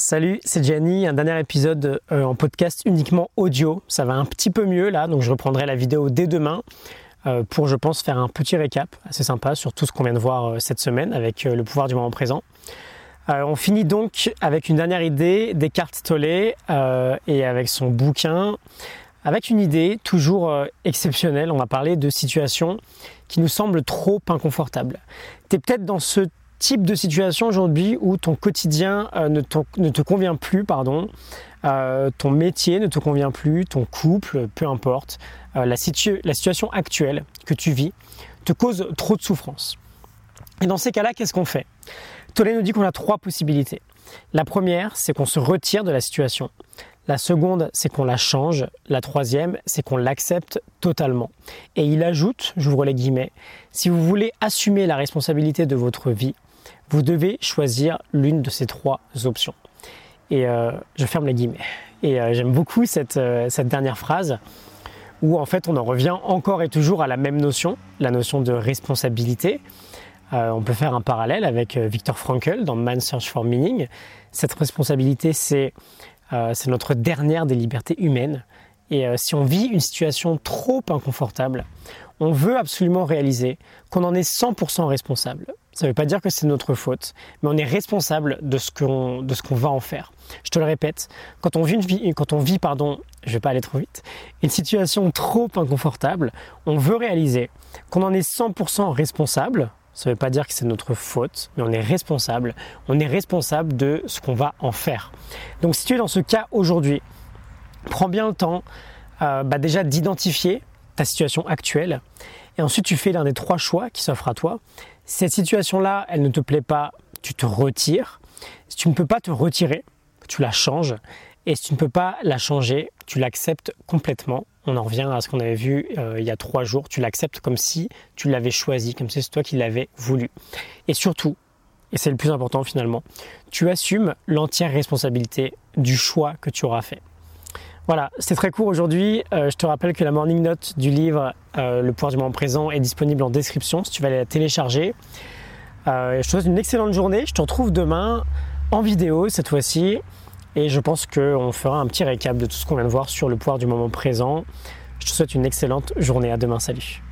Salut, c'est Gianni, un dernier épisode euh, en podcast uniquement audio. Ça va un petit peu mieux là, donc je reprendrai la vidéo dès demain euh, pour, je pense, faire un petit récap assez sympa sur tout ce qu'on vient de voir euh, cette semaine avec le pouvoir du moment présent. on finit donc avec une dernière idée Descartes Tolle et avec son bouquin, avec une idée toujours exceptionnelle. On va parler de situations qui nous semblent trop inconfortables. Tu es peut-être dans ce type de situation aujourd'hui où ton quotidien euh, ne, te convient plus, pardon, euh, ton métier ne te convient plus, ton couple, peu importe, euh, la, la, situation actuelle que tu vis te cause trop de souffrance. Et dans ces cas-là, qu'est-ce qu'on fait? Tolé nous dit qu'on a trois possibilités. La première, c'est qu'on se retire de la situation. La seconde, c'est qu'on la change. La troisième, c'est qu'on l'accepte totalement. Et il ajoute, j'ouvre les guillemets, si vous voulez assumer la responsabilité de votre vie, vous devez choisir l'une de ces trois options. Et euh, je ferme les guillemets. Et euh, j'aime beaucoup cette, euh, cette, dernière phrase où en fait on en revient encore et toujours à la même notion, la notion de responsabilité. on peut faire un parallèle avec Viktor Frankl dans Man's Search for Meaning. Cette responsabilité, c'est notre dernière des libertés humaines. Et si on vit une situation trop inconfortable, on veut absolument réaliser qu'on en est 100% responsable. Ça ne veut pas dire que c'est notre faute, mais on est responsable de ce qu'on va en faire. Je te le répète, quand on vit, une quand on vit pardon, je vais pas aller trop vite, une situation trop inconfortable, on veut réaliser qu'on en est 100% responsable. Ça ne veut pas dire que c'est notre faute, mais on est responsable. On est responsable de ce qu'on va en faire. Donc si tu es dans ce cas aujourd'hui, prends bien le temps euh, bah déjà d'identifier ta situation actuelle. Et ensuite, tu fais l'un des trois choix qui s'offrent à toi. Cette situation-là, elle ne te plaît pas, tu te retires. Si tu ne peux pas te retirer, tu la changes. Et si tu ne peux pas la changer, tu l'acceptes complètement. On en revient à ce qu'on avait vu euh, il y a trois jours. Tu l'acceptes comme si tu l'avais choisi, comme si c'est toi qui l'avais voulu. Et surtout, et c'est le plus important finalement, tu assumes l'entière responsabilité du choix que tu auras fait. Voilà, c'est très court aujourd'hui. Euh, je te rappelle que la morning note du livre euh, Le pouvoir du moment présent est disponible en description si tu vas aller la télécharger. Euh, je te souhaite une excellente journée. Je te retrouve demain en vidéo cette fois-ci. Et je pense qu'on fera un petit récap de tout ce qu'on vient de voir sur le pouvoir du moment présent. Je te souhaite une excellente journée. À demain. Salut.